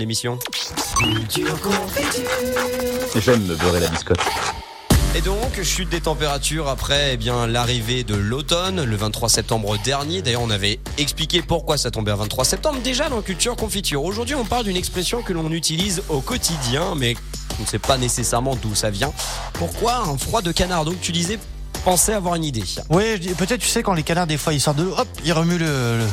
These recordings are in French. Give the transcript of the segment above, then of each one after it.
l'émission. J'aime me beurrer la biscotte. Et donc, chute des températures après eh bien l'arrivée de l'automne, le 23 septembre dernier. D'ailleurs, on avait expliqué pourquoi ça tombait à 23 septembre déjà dans Culture Confiture. Aujourd'hui, on parle d'une expression que l'on utilise au quotidien, mais on ne sait pas nécessairement d'où ça vient. Pourquoi un froid de canard? Donc, tu disais, pensais avoir une idée. Oui, peut-être tu sais quand les canards des fois ils sortent de l'eau, hop, ils remuent le, le-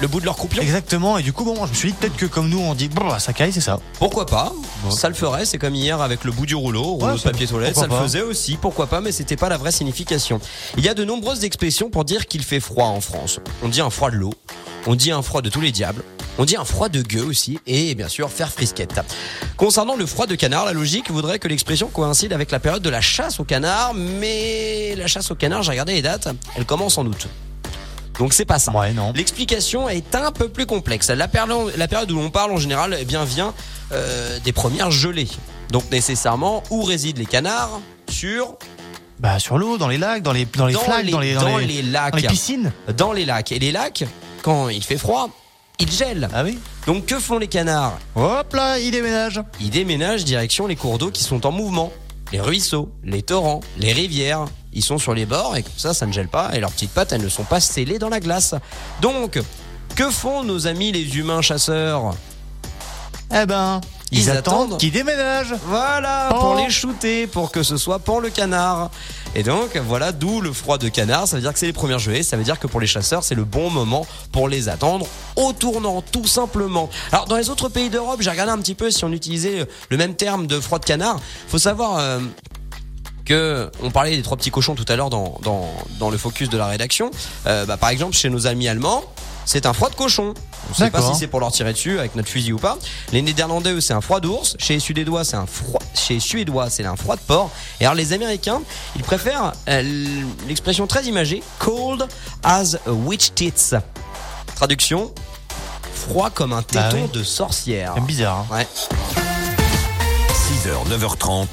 Le bout de leur croupion exactement et du coup bon, je me suis dit peut-être que comme nous on dit brrr, ça caille, c'est ça. Pourquoi pas. Ça le ferait, c'est comme hier avec le bout du rouleau, rouleau Ouais, de papier toilette, ça le faisait aussi, pourquoi pas, mais c'était pas la vraie signification. Il y a de nombreuses expressions pour dire qu'il fait froid en France. On dit un froid de l'eau, on dit un froid de tous les diables, on dit un froid de gueux aussi, et bien sûr faire frisquette. Concernant le froid de canard, la logique voudrait que l'expression coïncide avec la période de la chasse au canard, mais la chasse au canard, j'ai regardé les dates, elle commence en août. Donc c'est pas ça. Ouais. L'explication est un peu plus complexe. La période, la période où l'on parle en général eh bien, vient euh, des premières gelées. Donc nécessairement, où résident les canards Sur Bah sur l'eau, dans les lacs, dans les dans les dans, flaques, les, dans les dans les, les lacs. dans les piscines. Dans les lacs. Et les lacs, quand il fait froid, ils gèlent. Ah oui. Donc que font les canards? Hop là, ils déménagent. Ils déménagent direction les cours d'eau qui sont en mouvement. Les ruisseaux, les torrents, les rivières. Ils sont sur les bords et comme ça, ça ne gèle pas et leurs petites pattes, elles ne sont pas scellées dans la glace. Donc, que font nos amis les humains chasseurs? Eh ben, ils, Ils attendent attendent. qu'ils déménagent. Voilà, Oh. pour les shooter, pour que ce soit pour le canard. Et donc, voilà, d'où le froid de canard. Ça veut dire que c'est les premières gelées. Ça veut dire que pour les chasseurs, c'est le bon moment pour les attendre au tournant, tout simplement. Alors, dans les autres pays d'Europe, j'ai regardé un petit peu si on utilisait le même terme de froid de canard. Faut savoir. euh, que on parlait des trois petits cochons tout à l'heure dans, dans, dans le focus de la rédaction. Euh, bah, par exemple, chez nos amis allemands, c'est un froid de cochon. On sait pas si c'est pour leur tirer dessus avec notre fusil ou pas. Les Néerlandais, eux, c'est un froid d'ours. Chez les Suédois, c'est un froid. Chez les Suédois, c'est un froid de porc. Et alors les Américains, ils préfèrent euh, l'expression très imagée, cold as a witch tits. Traduction, froid comme un téton Bah oui. de sorcière. C'est bizarre. hein. Ouais. 6h, 9h30,